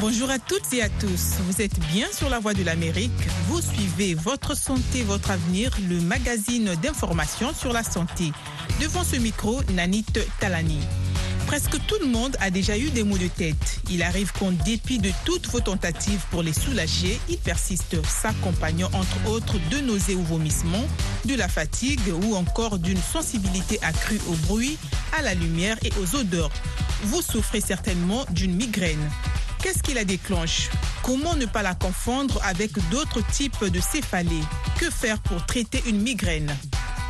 Bonjour à toutes et à tous. Vous êtes bien sur la voie de l'Amérique. Vous suivez Votre santé, votre avenir, le magazine d'information sur la santé. Devant ce micro, Nanit Talani. Presque tout le monde a déjà eu des maux de tête. Il arrive qu'en dépit de toutes vos tentatives pour les soulager, ils persistent, s'accompagnant entre autres de nausées ou vomissements, de la fatigue ou encore d'une sensibilité accrue au bruit, à la lumière et aux odeurs. Vous souffrez certainement d'une migraine. Qu'est-ce qui la déclenche? Comment ne pas la confondre avec d'autres types de céphalées? Que faire pour traiter une migraine?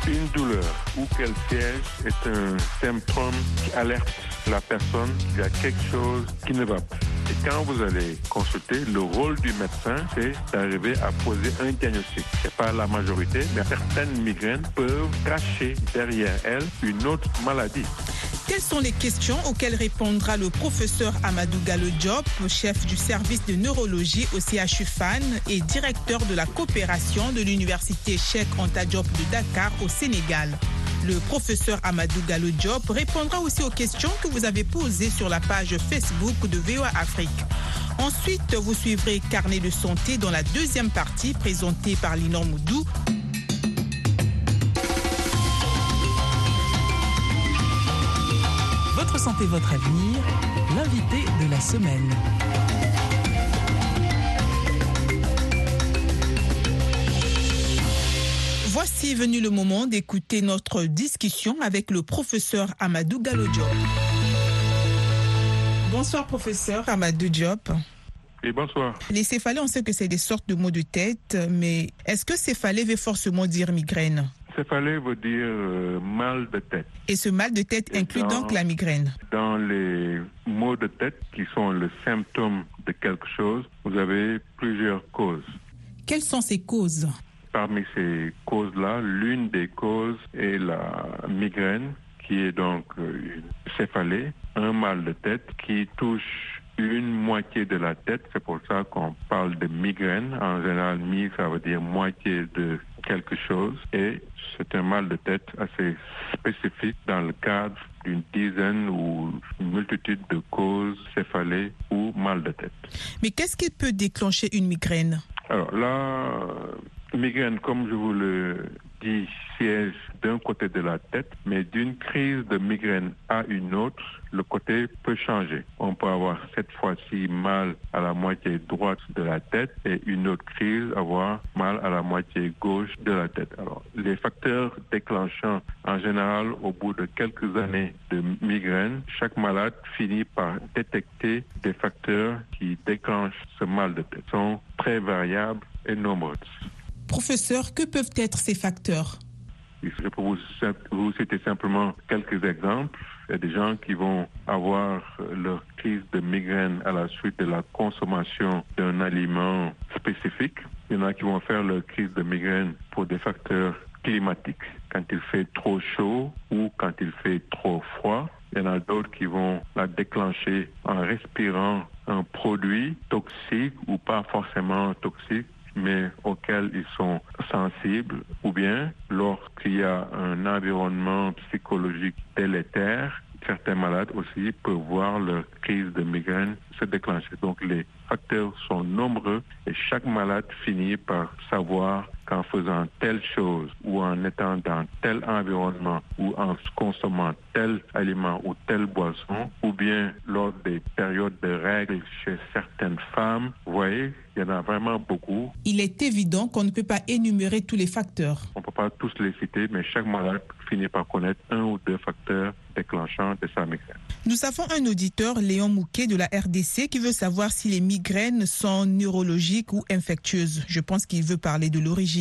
Une douleur ou qu'elle siège est un symptôme qui alerte la personne qu'il y a quelque chose qui ne va pas. Et quand vous allez consulter, le rôle du médecin, c'est d'arriver à poser un diagnostic. C'est pas la majorité, mais certaines migraines peuvent cacher derrière elles une autre maladie. Quelles sont les questions auxquelles répondra le professeur Amadou Diop, chef du service de neurologie au CHU FAN et directeur de la coopération de l'université Cheikh Anta Diop de Dakar au Sénégal? Le professeur Amadou Gallo Diop répondra aussi aux questions que vous avez posées sur la page Facebook de VOA Afrique. Ensuite, vous suivrez Carnet de santé dans la deuxième partie présentée par Linor Moudou. Santé, votre avenir, l'invité de la semaine. Voici venu le moment d'écouter notre discussion avec le professeur Amadou Gallo Diop. Bonsoir professeur Amadou Diop. Et bonsoir. Les céphalées, on sait que c'est des sortes de maux de tête, mais est-ce que céphalée veut forcément dire migraine? Céphalée veut dire euh, mal de tête. Et ce mal de tête Et inclut dans- donc la migraine. Dans les maux de tête qui sont le symptôme de quelque chose, vous avez plusieurs causes. Quelles sont ces causes? Parmi ces causes-là, l'une des causes est la migraine, qui est donc euh, une céphalée, un mal de tête qui touche une moitié de la tête. C'est pour ça qu'on parle de migraine. En général, mi, ça veut dire moitié de quelque chose. Et c'est un mal de tête assez spécifique dans le cadre d'une dizaine ou une multitude de causes céphalées ou mal de tête. Mais qu'est-ce qui peut déclencher une migraine? Alors euh, migraine, comme je vous le dis, de la tête, mais d'une crise de migraine à une autre, le côté peut changer. On peut avoir cette fois-ci mal à la moitié droite de la tête et une autre crise avoir mal à la moitié gauche de la tête. Alors, les facteurs déclenchants, en général, au bout de quelques années de migraine, chaque malade finit par détecter des facteurs qui déclenchent ce mal de tête. Ils sont très variables et nombreux. Professeur, que peuvent être ces facteurs? Je peux vous, vous citer simplement quelques exemples. Il y a des gens qui vont avoir leur crise de migraine à la suite de la consommation d'un aliment spécifique. Il y en a qui vont faire leur crise de migraine pour des facteurs climatiques, quand il fait trop chaud ou quand il fait trop froid. Il y en a d'autres qui vont la déclencher en respirant un produit toxique ou pas forcément toxique mais auxquels ils sont sensibles, ou bien lorsqu'il y a un environnement psychologique délétère, certains malades aussi peuvent voir leur crise de migraine se déclencher. Donc les facteurs sont nombreux et chaque malade finit par savoir qu'en faisant telle chose ou en étant dans tel environnement ou en consommant tel aliment ou telle boisson ou bien lors des périodes de règles chez certaines femmes, vous voyez, il y en a vraiment beaucoup. Il est évident qu'on ne peut pas énumérer tous les facteurs. On ne peut pas tous les citer, mais chaque malade finit par connaître un ou deux facteurs déclenchants de sa migraine. Nous avons un auditeur, Léon Mouquet de la RDC, qui veut savoir si les migraines sont neurologiques ou infectieuses. Je pense qu'il veut parler de l'origine.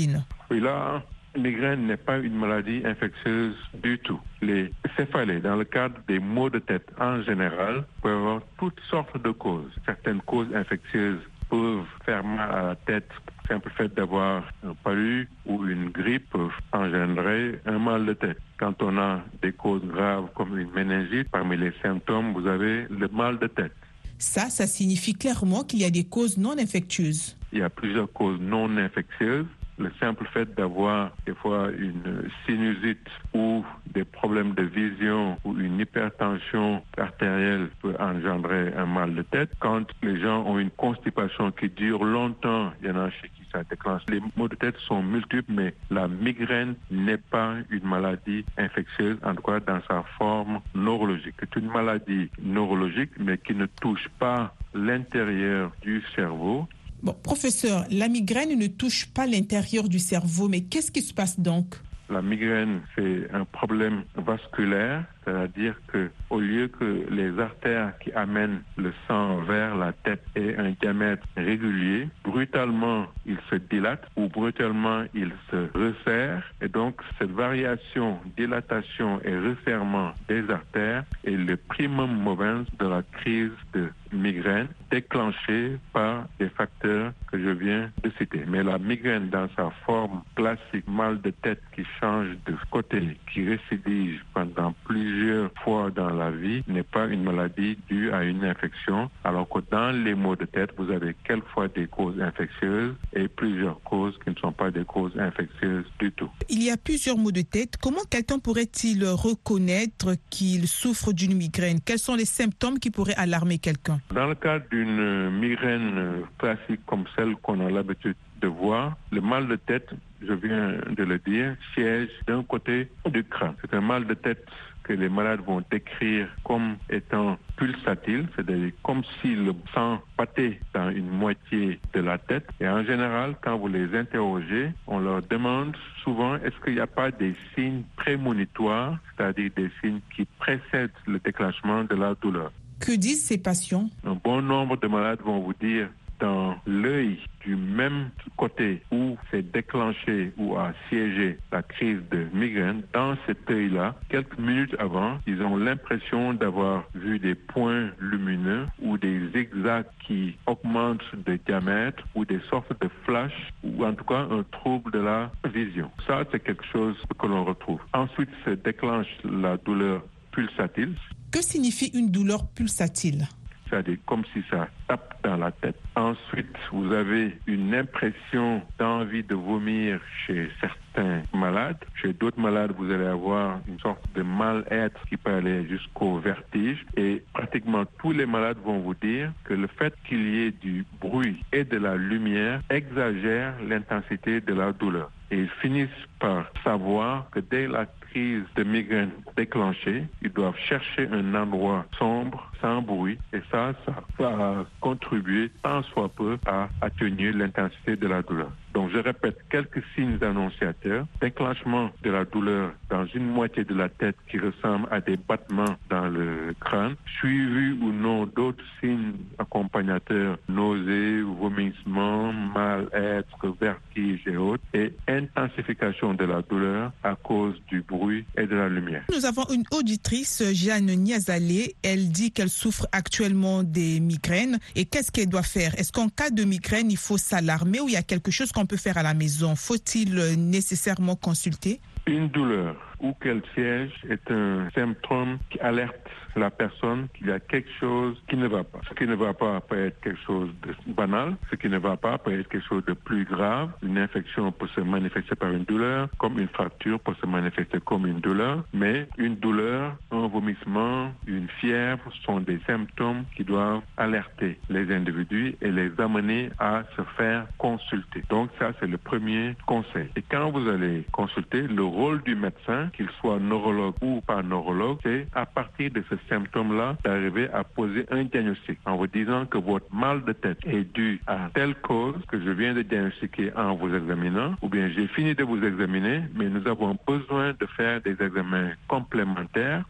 Oui, là, migraine n'est pas une maladie infectieuse du tout. Les céphalées, dans le cadre des maux de tête en général, peuvent avoir toutes sortes de causes. Certaines causes infectieuses peuvent faire mal à la tête. Le simple fait d'avoir un palu ou une grippe peut engendrer un mal de tête. Quand on a des causes graves comme une méningite, parmi les symptômes, vous avez le mal de tête. Ça, ça signifie clairement qu'il y a des causes non infectieuses. Il y a plusieurs causes non infectieuses, le simple fait d'avoir des fois une sinusite ou des problèmes de vision ou une hypertension artérielle peut engendrer un mal de tête. Quand les gens ont une constipation qui dure longtemps, il y en a chez qui ça déclenche. Les maux de tête sont multiples, mais la migraine n'est pas une maladie infectieuse, en tout cas dans sa forme neurologique. C'est une maladie neurologique, mais qui ne touche pas l'intérieur du cerveau. Bon, professeur, la migraine ne touche pas l'intérieur du cerveau, mais qu'est-ce qui se passe donc? La migraine, c'est un problème vasculaire c'est-à-dire que au lieu que les artères qui amènent le sang vers la tête aient un diamètre régulier, brutalement ils se dilatent ou brutalement ils se resserrent. Et donc cette variation, dilatation et resserrement des artères est le primum movens de la crise de migraine déclenchée par des facteurs que je viens de citer. Mais la migraine dans sa forme classique, mal de tête qui change de côté, qui récidive pendant plusieurs plusieurs fois dans la vie n'est pas une maladie due à une infection, alors que dans les maux de tête, vous avez quelquefois des causes infectieuses et plusieurs causes qui ne sont pas des causes infectieuses du tout. Il y a plusieurs maux de tête. Comment quelqu'un pourrait-il reconnaître qu'il souffre d'une migraine? Quels sont les symptômes qui pourraient alarmer quelqu'un? Dans le cas d'une migraine classique comme celle qu'on a l'habitude de voir, le mal de tête, je viens de le dire, siège d'un côté du crâne. C'est un mal de tête que les malades vont décrire comme étant pulsatile, c'est-à-dire comme si le sang pâtait dans une moitié de la tête. Et en général, quand vous les interrogez, on leur demande souvent est-ce qu'il n'y a pas des signes prémonitoires, c'est-à-dire des signes qui précèdent le déclenchement de la douleur? Que disent ces patients? Un bon nombre de malades vont vous dire dans l'œil du même côté où s'est déclenché ou a siégé la crise de migraine, dans cet œil-là, quelques minutes avant, ils ont l'impression d'avoir vu des points lumineux ou des zigzags qui augmentent de diamètre ou des sortes de flashs ou en tout cas un trouble de la vision. Ça, c'est quelque chose que l'on retrouve. Ensuite se déclenche la douleur pulsatile. Que signifie une douleur pulsatile? C'est-à-dire comme si ça tape dans la tête. Ensuite, vous avez une impression d'envie de vomir chez certains malades. Chez d'autres malades, vous allez avoir une sorte de mal-être qui peut aller jusqu'au vertige. Et pratiquement tous les malades vont vous dire que le fait qu'il y ait du bruit et de la lumière exagère l'intensité de la douleur. Et ils finissent par savoir que dès la crise de migraine déclenchée, ils doivent chercher un endroit sombre, sans bruit, et ça, ça va contribuer tant soit peu à atténuer l'intensité de la douleur. Donc, je répète, quelques signes annonciateurs. Déclenchement de la douleur dans une moitié de la tête qui ressemble à des battements dans le crâne, suivi ou non d'autres signes accompagnateurs, nausées, vomissements, mal-être, vertige et autres, et intensification de la douleur à cause du bruit et de la lumière. Nous avons une auditrice, Jeanne Niazalé. Elle dit qu'elle souffre actuellement des migraines. Et qu'est-ce qu'elle doit faire? Est-ce qu'en cas de migraine, il faut s'alarmer ou il y a quelque chose peut faire à la maison? Faut-il nécessairement consulter? Une douleur ou qu'elle siège est un symptôme qui alerte la personne qu'il y a quelque chose qui ne va pas. Ce qui ne va pas peut être quelque chose de banal, ce qui ne va pas peut être quelque chose de plus grave. Une infection peut se manifester par une douleur, comme une fracture peut se manifester comme une douleur, mais une douleur, un vomissement, une fièvre sont des symptômes qui doivent alerter les individus et les amener à se faire consulter. Donc ça, c'est le premier conseil. Et quand vous allez consulter, le rôle du médecin, qu'il soit neurologue ou pas neurologue, c'est à partir de ce symptôme-là d'arriver à poser un diagnostic en vous disant que votre mal de tête est dû à telle cause que je viens de diagnostiquer en vous examinant, ou bien j'ai fini de vous examiner, mais nous avons besoin de faire des examens complémentaires.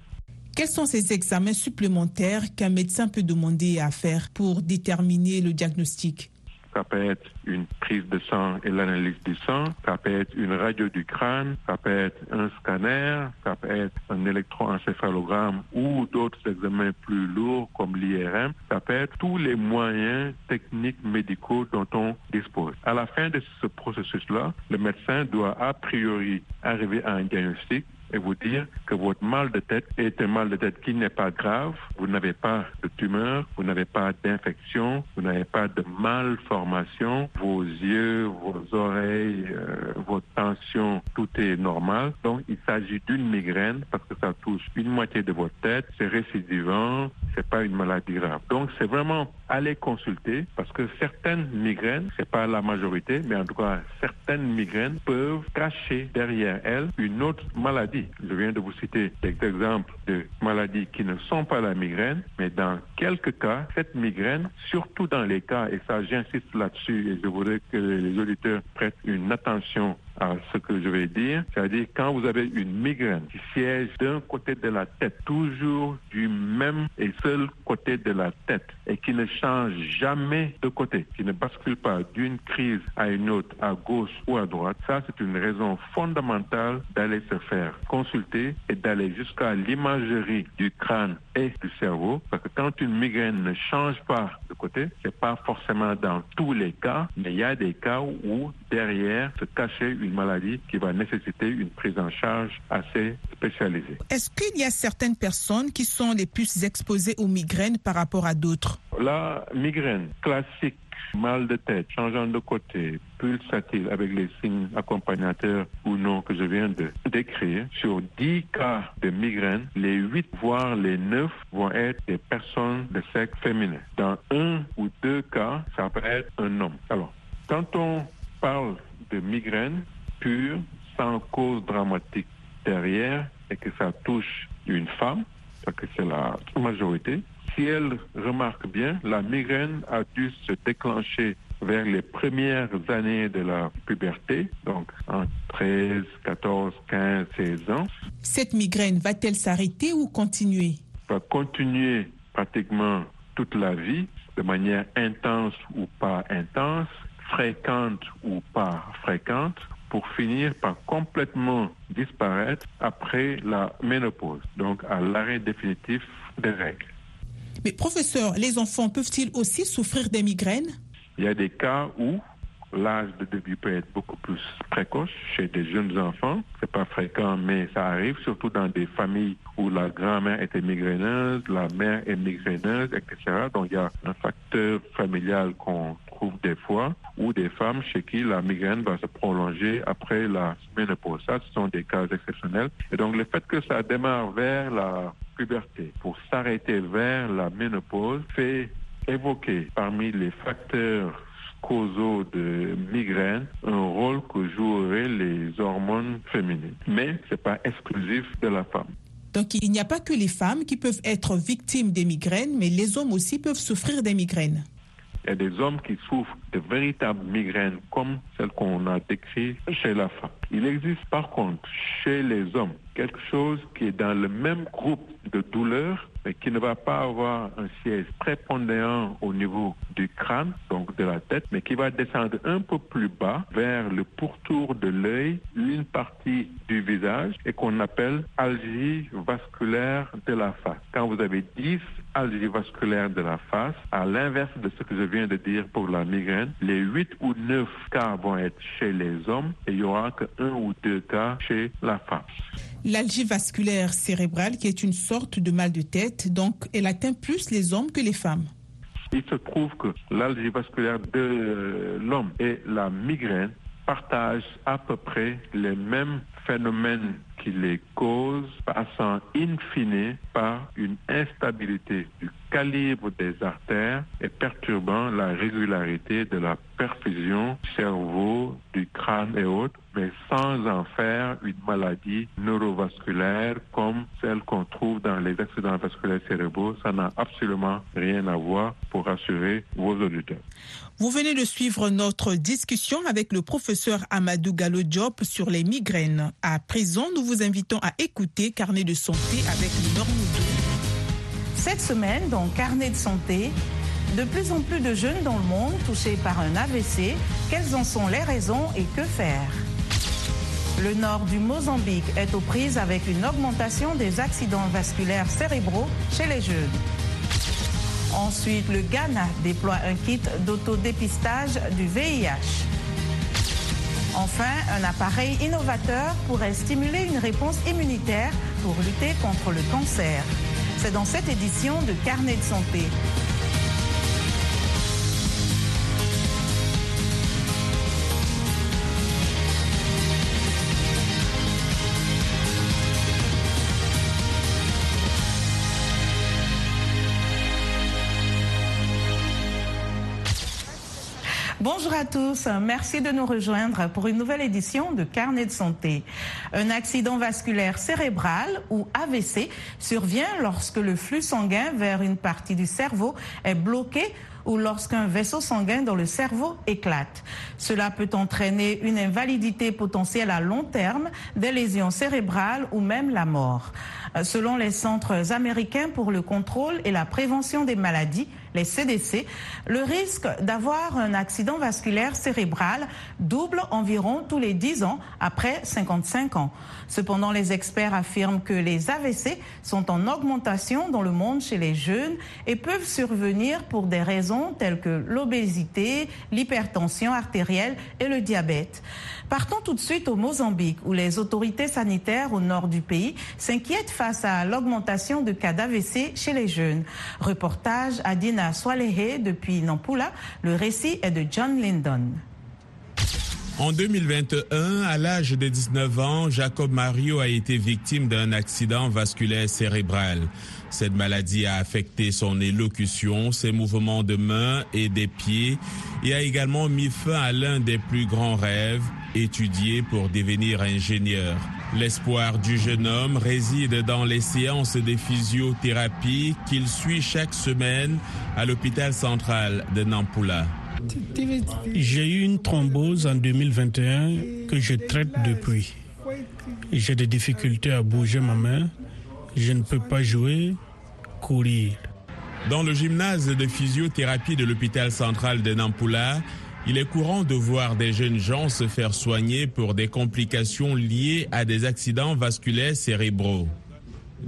Quels sont ces examens supplémentaires qu'un médecin peut demander à faire pour déterminer le diagnostic? Ça peut être une prise de sang et l'analyse du sang, ça peut être une radio du crâne, ça peut être un scanner, ça peut être un électroencéphalogramme ou d'autres examens plus lourds comme l'IRM, ça peut être tous les moyens techniques médicaux dont on dispose. À la fin de ce processus-là, le médecin doit a priori arriver à un diagnostic et vous dire que votre mal de tête est un mal de tête qui n'est pas grave, vous n'avez pas de tumeur, vous n'avez pas d'infection, vous n'avez pas de malformation, vos yeux, vos oreilles, euh, vos tensions, tout est normal. Donc, il s'agit d'une migraine parce que ça touche une moitié de votre tête, c'est récidivant, c'est pas une maladie grave. Donc, c'est vraiment aller consulter parce que certaines migraines, c'est pas la majorité, mais en tout cas, certaines migraines peuvent cacher derrière elles une autre maladie. Je viens de vous citer des exemples de maladies qui ne sont pas la migraine, mais dans quelques cas, cette migraine, surtout dans les cas, et ça j'insiste là-dessus, et je voudrais que les auditeurs prêtent une attention à ce que je vais dire, c'est-à-dire quand vous avez une migraine qui siège d'un côté de la tête, toujours du même et seul côté de la tête, et qui ne change jamais de côté, qui ne bascule pas d'une crise à une autre, à gauche ou à droite, ça c'est une raison fondamentale d'aller se faire consulter et d'aller jusqu'à l'imagerie du crâne et du cerveau, parce que quand une migraine ne change pas de côté, c'est pas forcément dans tous les cas, mais il y a des cas où derrière se cachait une maladie qui va nécessiter une prise en charge assez spécialisée. Est-ce qu'il y a certaines personnes qui sont les plus exposées aux migraines par rapport à d'autres? La migraine classique mal de tête, changeant de côté, pulsatile avec les signes accompagnateurs ou non que je viens de décrire, sur 10 cas de migraine, les 8 voire les 9 vont être des personnes de sexe féminin. Dans un ou deux cas, ça peut être un homme. Alors, quand on parle de migraine pure, sans cause dramatique derrière, et que ça touche une femme, parce que c'est la majorité, si elle remarque bien, la migraine a dû se déclencher vers les premières années de la puberté, donc en 13, 14, 15, 16 ans. Cette migraine va-t-elle s'arrêter ou continuer? Va continuer pratiquement toute la vie, de manière intense ou pas intense, fréquente ou pas fréquente, pour finir par complètement disparaître après la ménopause, donc à l'arrêt définitif des règles. Mais professeur, les enfants peuvent-ils aussi souffrir des migraines? Il y a des cas où l'âge de début peut être beaucoup plus précoce chez des jeunes enfants. C'est pas fréquent, mais ça arrive, surtout dans des familles où la grand-mère était migraineuse, la mère est migraineuse, etc. Donc il y a un facteur familial qu'on trouve des fois, ou des femmes chez qui la migraine va se prolonger après la ménopause. Ça, ce sont des cas exceptionnels. Et donc le fait que ça démarre vers la puberté pour s'arrêter vers la ménopause fait évoquer parmi les facteurs causaux de migraine un rôle que joueraient les hormones féminines. Mais ce n'est pas exclusif de la femme. Donc il n'y a pas que les femmes qui peuvent être victimes des migraines, mais les hommes aussi peuvent souffrir des migraines. Il y a des hommes qui souffrent de véritables migraines comme celles qu'on a décrites chez la femme. Il existe par contre chez les hommes quelque chose qui est dans le même groupe de douleurs mais qui ne va pas avoir un siège prépondérant au niveau du crâne, donc de la tête, mais qui va descendre un peu plus bas vers le pourtour de l'œil, une partie du visage, et qu'on appelle algie vasculaire de la face. Quand vous avez 10 algies vasculaires de la face, à l'inverse de ce que je viens de dire pour la migraine, les 8 ou 9 cas vont être chez les hommes et il y aura que un ou deux cas chez la femme. L'algie vasculaire cérébrale, qui est une sorte de mal de tête, donc elle atteint plus les hommes que les femmes. Il se trouve que l'algie vasculaire de l'homme et la migraine partagent à peu près les mêmes phénomènes qui les causent, passant in fine par une instabilité du calibre des artères et perturbant la régularité de la perfusion cerveau, du crâne et autres, mais sans en faire une maladie neurovasculaire comme celle qu'on trouve dans les accidents vasculaires cérébraux. Ça n'a absolument rien à voir pour rassurer vos auditeurs. Vous venez de suivre notre discussion avec le professeur Amadou Gallo Diop sur les migraines. À présent, nous vous invitons à écouter Carnet de santé avec Normandie. Cette semaine, dans Carnet de santé, de plus en plus de jeunes dans le monde touchés par un AVC, quelles en sont les raisons et que faire? Le nord du Mozambique est aux prises avec une augmentation des accidents vasculaires cérébraux chez les jeunes. Ensuite, le Ghana déploie un kit d'autodépistage du VIH. Enfin, un appareil innovateur pourrait stimuler une réponse immunitaire pour lutter contre le cancer. C'est dans cette édition de Carnet de santé. Bonjour à tous, merci de nous rejoindre pour une nouvelle édition de Carnet de santé. Un accident vasculaire cérébral ou AVC survient lorsque le flux sanguin vers une partie du cerveau est bloqué ou lorsqu'un vaisseau sanguin dans le cerveau éclate. Cela peut entraîner une invalidité potentielle à long terme, des lésions cérébrales ou même la mort. Selon les centres américains pour le contrôle et la prévention des maladies, les CDC, le risque d'avoir un accident vasculaire cérébral double environ tous les 10 ans après 55 ans. Cependant, les experts affirment que les AVC sont en augmentation dans le monde chez les jeunes et peuvent survenir pour des raisons telles que l'obésité, l'hypertension artérielle et le diabète. Partons tout de suite au Mozambique, où les autorités sanitaires au nord du pays s'inquiètent face à l'augmentation de cas d'AVC chez les jeunes. Reportage à Dina depuis Nampula. Le récit est de John Lyndon. En 2021, à l'âge de 19 ans, Jacob Mario a été victime d'un accident vasculaire cérébral. Cette maladie a affecté son élocution, ses mouvements de mains et des pieds et a également mis fin à l'un des plus grands rêves, étudier pour devenir ingénieur. L'espoir du jeune homme réside dans les séances de physiothérapie qu'il suit chaque semaine à l'hôpital central de Nampula. J'ai eu une thrombose en 2021 que je traite depuis. J'ai des difficultés à bouger ma main. Je ne peux pas jouer, courir. Dans le gymnase de physiothérapie de l'hôpital central de Nampula, il est courant de voir des jeunes gens se faire soigner pour des complications liées à des accidents vasculaires cérébraux.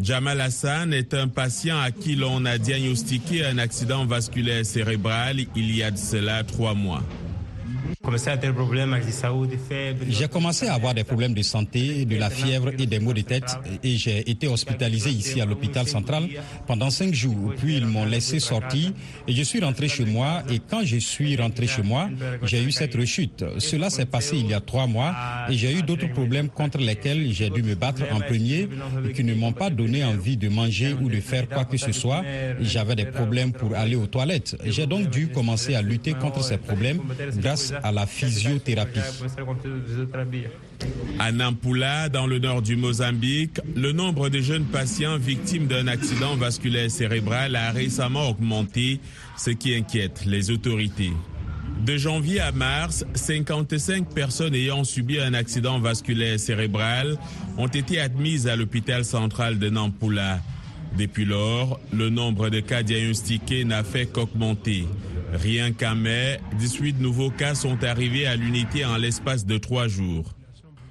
Jamal Hassan est un patient à qui l'on a diagnostiqué un accident vasculaire cérébral il y a de cela trois mois. J'ai commencé à avoir des problèmes de santé, de la fièvre et des maux de tête et j'ai été hospitalisé ici à l'hôpital central pendant cinq jours. Puis ils m'ont laissé sortir et je suis rentré chez moi et quand je suis rentré chez moi, j'ai eu cette rechute. Cela s'est passé il y a trois mois et j'ai eu d'autres problèmes contre lesquels j'ai dû me battre en premier et qui ne m'ont pas donné envie de manger ou de faire quoi que ce soit. J'avais des problèmes pour aller aux toilettes. J'ai donc dû commencer à lutter contre ces problèmes grâce à la physiothérapie. À Nampula, dans le nord du Mozambique, le nombre de jeunes patients victimes d'un accident vasculaire cérébral a récemment augmenté, ce qui inquiète les autorités. De janvier à mars, 55 personnes ayant subi un accident vasculaire cérébral ont été admises à l'hôpital central de Nampula. Depuis lors, le nombre de cas diagnostiqués n'a fait qu'augmenter. Rien qu'à mai, 18 nouveaux cas sont arrivés à l'unité en l'espace de trois jours.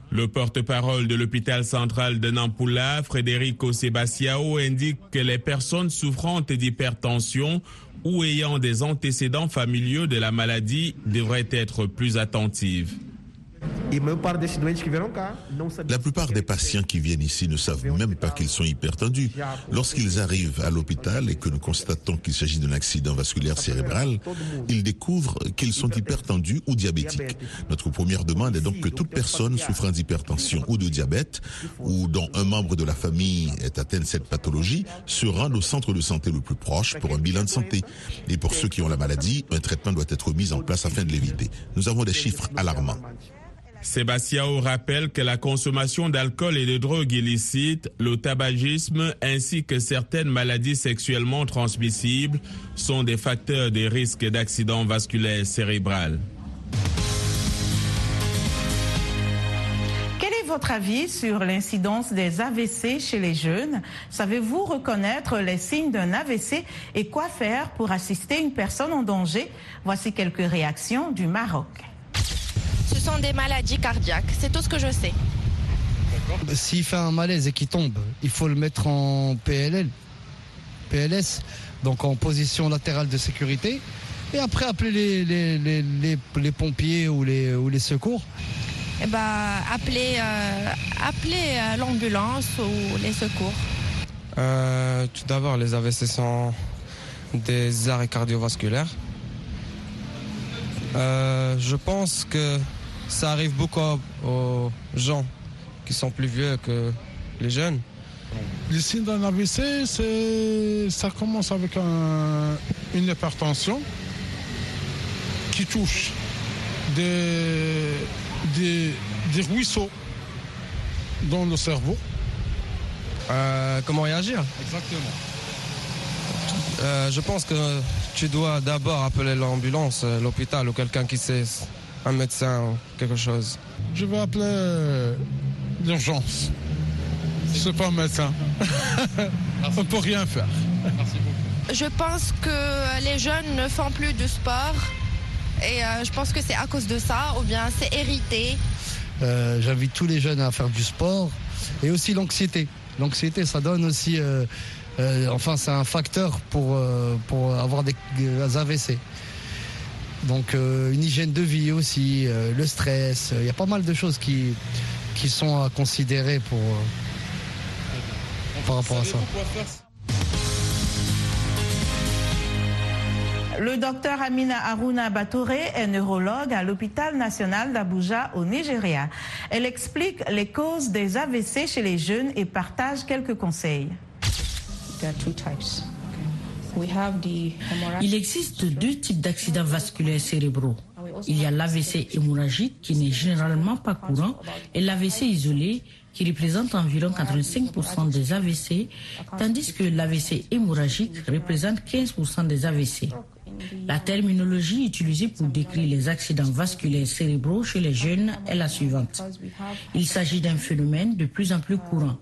Le porte-parole de l'hôpital central de Nampula, Frédérico Sebastiao, indique que les personnes souffrant d'hypertension ou ayant des antécédents familiaux de la maladie devraient être plus attentives. La plupart des patients qui viennent ici ne savent même pas qu'ils sont hypertendus. Lorsqu'ils arrivent à l'hôpital et que nous constatons qu'il s'agit d'un accident vasculaire cérébral, ils découvrent qu'ils sont hypertendus ou diabétiques. Notre première demande est donc que toute personne souffrant d'hypertension ou de diabète ou dont un membre de la famille est atteint de cette pathologie se rende au centre de santé le plus proche pour un bilan de santé. Et pour ceux qui ont la maladie, un traitement doit être mis en place afin de l'éviter. Nous avons des chiffres alarmants. Sébastiao rappelle que la consommation d'alcool et de drogues illicites, le tabagisme ainsi que certaines maladies sexuellement transmissibles sont des facteurs de risque d'accident vasculaire cérébral. Quel est votre avis sur l'incidence des AVC chez les jeunes? Savez-vous reconnaître les signes d'un AVC et quoi faire pour assister une personne en danger? Voici quelques réactions du Maroc. Ce sont des maladies cardiaques, c'est tout ce que je sais. S'il fait un malaise et qu'il tombe, il faut le mettre en PLL, PLS, donc en position latérale de sécurité, et après appeler les, les, les, les pompiers ou les, ou les secours. Eh ben, appeler, euh, appeler euh, l'ambulance ou les secours. Euh, tout d'abord, les AVC sont des arrêts cardiovasculaires. je pense que ça arrive beaucoup aux gens qui sont plus vieux que les jeunes. Le signe d'un AVC, ça commence avec un, une hypertension qui touche des, des, des ruisseaux dans le cerveau. Euh, comment réagir? Exactement. Euh, je pense que tu dois d'abord appeler l'ambulance, euh, l'hôpital ou quelqu'un qui sait, un médecin ou quelque chose. Je vais appeler euh, l'urgence. Je ne suis pas médecin. On ne peut rien faire. Je pense que les jeunes ne font plus de sport et euh, je pense que c'est à cause de ça ou bien c'est hérité. Euh, J'invite tous les jeunes à faire du sport et aussi l'anxiété. L'anxiété, ça donne aussi, euh, euh, enfin, c'est un facteur pour, euh, pour avoir des, des AVC. Donc, euh, une hygiène de vie aussi, euh, le stress, il y a pas mal de choses qui, qui sont à considérer pour, euh, par rapport à ça. Le docteur Amina Aruna Batouré est neurologue à l'hôpital national d'Abuja au Nigeria. Elle explique les causes des AVC chez les jeunes et partage quelques conseils. Il existe deux types d'accidents vasculaires cérébraux. Il y a l'AVC hémorragique qui n'est généralement pas courant et l'AVC isolé qui représente environ 85% des AVC, tandis que l'AVC hémorragique représente 15% des AVC. La terminologie utilisée pour décrire les accidents vasculaires cérébraux chez les jeunes est la suivante. Il s'agit d'un phénomène de plus en plus courant.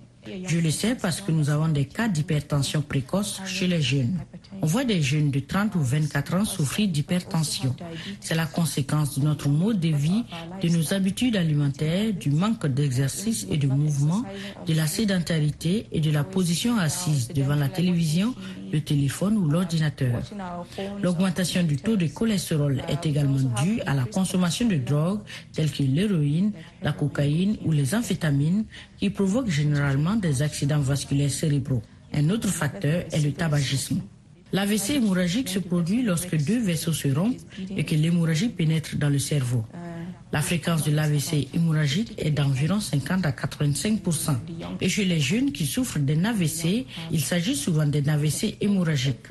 Je le sais parce que nous avons des cas d'hypertension précoce chez les jeunes. On voit des jeunes de 30 ou 24 ans souffrir d'hypertension. C'est la conséquence de notre mode de vie, de nos habitudes alimentaires, du manque d'exercice et de mouvement, de la sédentarité et de la position assise devant la télévision, le téléphone ou l'ordinateur. L'augmentation du taux de cholestérol est également due à la consommation de drogues telles que l'héroïne, la cocaïne ou les amphétamines qui provoquent généralement des accidents vasculaires cérébraux. Un autre facteur est le tabagisme. L'AVC hémorragique se produit lorsque deux vaisseaux se rompent et que l'hémorragie pénètre dans le cerveau. La fréquence de l'AVC hémorragique est d'environ 50 à 85% Et chez les jeunes qui souffrent d'un AVC, il s'agit souvent d'un AVC hémorragique.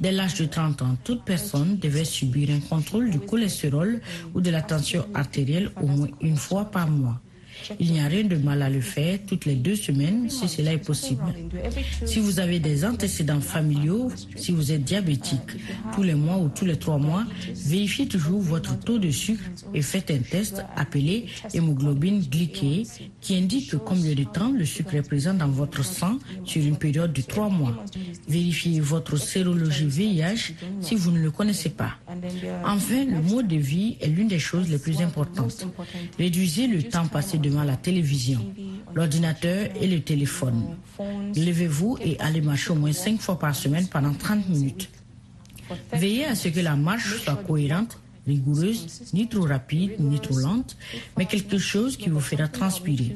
Dès l'âge de 30 ans, toute personne devait subir un contrôle du cholestérol ou de la tension artérielle au moins une fois par mois. Il n'y a rien de mal à le faire toutes les deux semaines si cela est possible. Si vous avez des antécédents familiaux, si vous êtes diabétique, tous les mois ou tous les trois mois, vérifiez toujours votre taux de sucre et faites un test appelé hémoglobine glyquée qui indique combien de temps le sucre est présent dans votre sang sur une période de trois mois. Vérifiez votre sérologie VIH si vous ne le connaissez pas. Enfin, le mode de vie est l'une des choses les plus importantes. Réduisez le temps passé la télévision, l'ordinateur et le téléphone. Levez-vous et allez marcher au moins cinq fois par semaine pendant 30 minutes. Veillez à ce que la marche soit cohérente, rigoureuse, ni trop rapide, ni trop lente, mais quelque chose qui vous fera transpirer.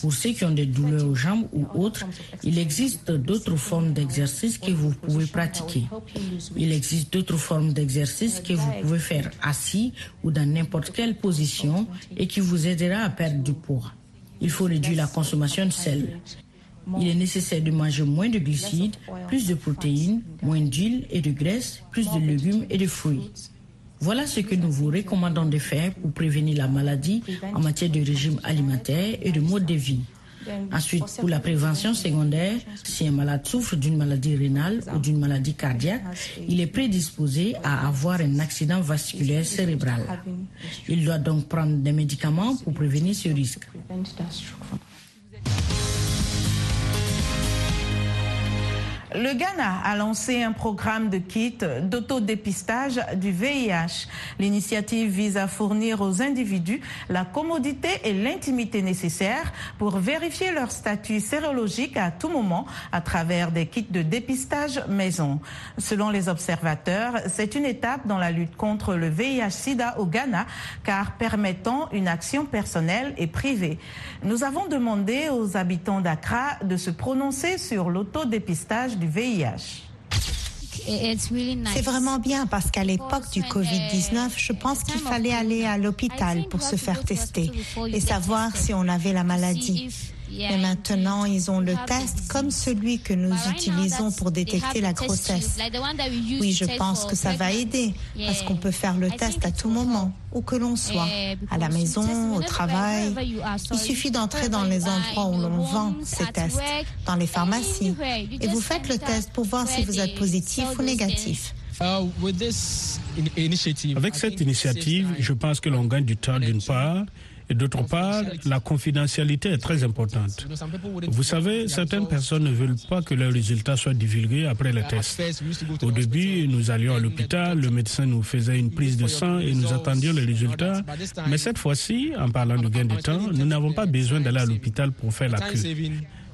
Pour ceux qui ont des douleurs aux jambes ou autres, il existe d'autres formes d'exercices que vous pouvez pratiquer. Il existe d'autres formes d'exercices que vous pouvez faire assis ou dans n'importe quelle position et qui vous aidera à perdre du poids. Il faut réduire la consommation de sel. Il est nécessaire de manger moins de glucides, plus de protéines, moins d'huile et de graisse, plus de légumes et de fruits. Voilà ce que nous vous recommandons de faire pour prévenir la maladie en matière de régime alimentaire et de mode de vie. Ensuite, pour la prévention secondaire, si un malade souffre d'une maladie rénale ou d'une maladie cardiaque, il est prédisposé à avoir un accident vasculaire cérébral. Il doit donc prendre des médicaments pour prévenir ce risque. Le Ghana a lancé un programme de kits d'autodépistage du VIH. L'initiative vise à fournir aux individus la commodité et l'intimité nécessaires pour vérifier leur statut sérologique à tout moment à travers des kits de dépistage maison. Selon les observateurs, c'est une étape dans la lutte contre le VIH-Sida au Ghana car permettant une action personnelle et privée. Nous avons demandé aux habitants d'Accra de se prononcer sur l'autodépistage du VIH. C'est vraiment bien parce qu'à l'époque du Covid-19, je pense qu'il fallait aller à l'hôpital pour se faire tester et savoir si on avait la maladie. Mais maintenant, ils ont le test comme celui que nous utilisons pour détecter la grossesse. Oui, je pense que ça va aider parce qu'on peut faire le test à tout moment, où que l'on soit, à la maison, au travail. Il suffit d'entrer dans les endroits où l'on vend ces tests, dans les pharmacies, et vous faites le test pour voir si vous êtes positif ou négatif. Avec cette initiative, je pense que l'on gagne du temps d'une part et d'autre part, la confidentialité est très importante. Vous savez, certaines personnes ne veulent pas que leurs résultats soient divulgués après le test. Au début, nous allions à l'hôpital, le médecin nous faisait une prise de sang et nous attendions les résultats. Mais cette fois-ci, en parlant de gain de temps, nous n'avons pas besoin d'aller à l'hôpital pour faire la queue.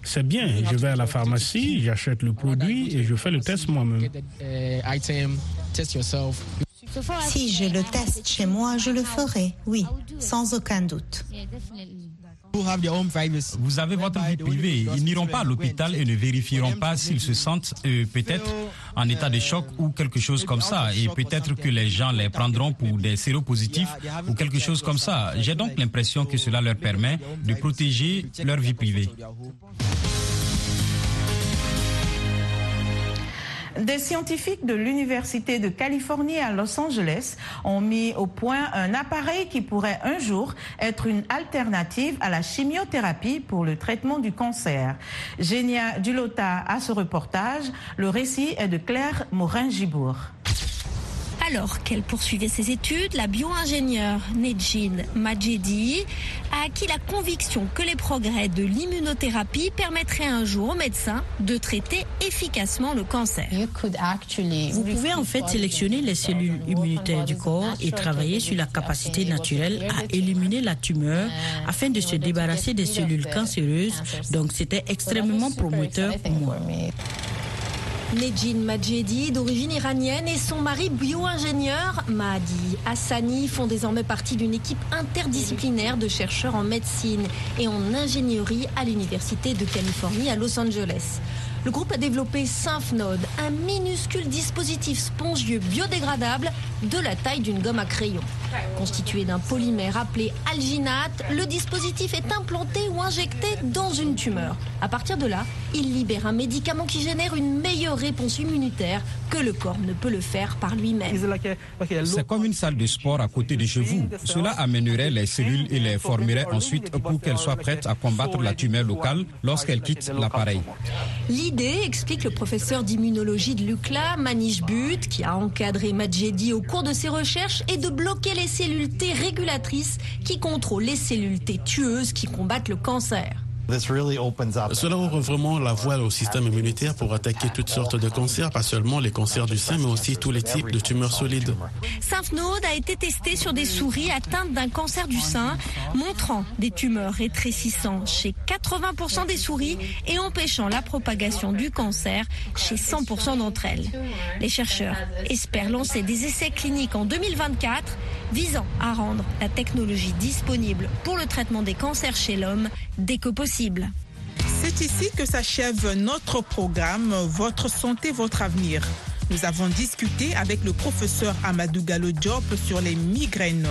C'est bien, je vais à la pharmacie, j'achète le produit et je fais le test moi-même. Si j'ai le test chez moi, je le ferai, oui, sans aucun doute. Vous avez votre vie privée. Ils n'iront pas à l'hôpital et ne vérifieront pas s'ils se sentent euh, peut-être en état de choc ou quelque chose comme ça. Et peut-être que les gens les prendront pour des séropositifs ou quelque chose comme ça. J'ai donc l'impression que cela leur permet de protéger leur vie privée. Des scientifiques de l'Université de Californie à Los Angeles ont mis au point un appareil qui pourrait un jour être une alternative à la chimiothérapie pour le traitement du cancer. Génia Dulota a ce reportage. Le récit est de Claire Morin-Gibourg. Alors qu'elle poursuivait ses études, la bio-ingénieure Nejin Majedi a acquis la conviction que les progrès de l'immunothérapie permettraient un jour aux médecins de traiter efficacement le cancer. Vous pouvez en fait sélectionner les cellules immunitaires du corps et travailler sur la capacité naturelle à éliminer la tumeur afin de se débarrasser des cellules cancéreuses. Donc c'était extrêmement prometteur pour moi. Nejin Majedi, d'origine iranienne, et son mari bio-ingénieur, Mahdi Hassani, font désormais partie d'une équipe interdisciplinaire de chercheurs en médecine et en ingénierie à l'Université de Californie à Los Angeles. Le groupe a développé SymphNode, un minuscule dispositif spongieux biodégradable de la taille d'une gomme à crayon. Constitué d'un polymère appelé alginate, le dispositif est implanté ou injecté dans une tumeur. À partir de là, il libère un médicament qui génère une meilleure réponse immunitaire que le corps ne peut le faire par lui-même. C'est comme une salle de sport à côté de chez vous. Cela amènerait les cellules et les formerait ensuite pour qu'elles soient prêtes à combattre la tumeur locale lorsqu'elles quittent l'appareil. L'idée, explique le professeur d'immunologie de l'UCLA, Manish But, qui a encadré Majedi au cours de ses recherches, est de bloquer les cellules T régulatrices qui contrôlent les cellules T tueuses qui combattent le cancer. Cela ouvre vraiment la voie au système immunitaire pour attaquer toutes sortes de cancers, pas seulement les cancers du sein, mais aussi tous les types de tumeurs solides. SymphNode a été testé sur des souris atteintes d'un cancer du sein, montrant des tumeurs rétrécissant chez 80% des souris et empêchant la propagation du cancer chez 100% d'entre elles. Les chercheurs espèrent lancer des essais cliniques en 2024 visant à rendre la technologie disponible pour le traitement des cancers chez l'homme dès que possible. C'est ici que s'achève notre programme Votre santé, votre avenir. Nous avons discuté avec le professeur Amadou Gallo Diop sur les migraines.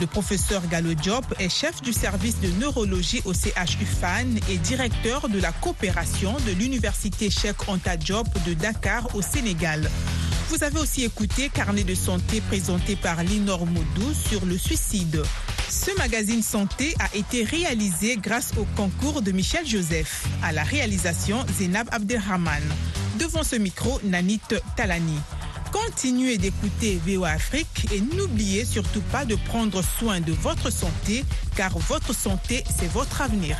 Le professeur Gallo Diop est chef du service de neurologie au CHU FAN et directeur de la coopération de l'université Cheikh Anta Diop de Dakar au Sénégal. Vous avez aussi écouté Carnet de santé présenté par Linor Moudou sur le suicide. Ce magazine santé a été réalisé grâce au concours de Michel Joseph, à la réalisation Zénab Abdelrahman. Devant ce micro, Nanit Talani. Continuez d'écouter VOA Afrique et n'oubliez surtout pas de prendre soin de votre santé car votre santé, c'est votre avenir.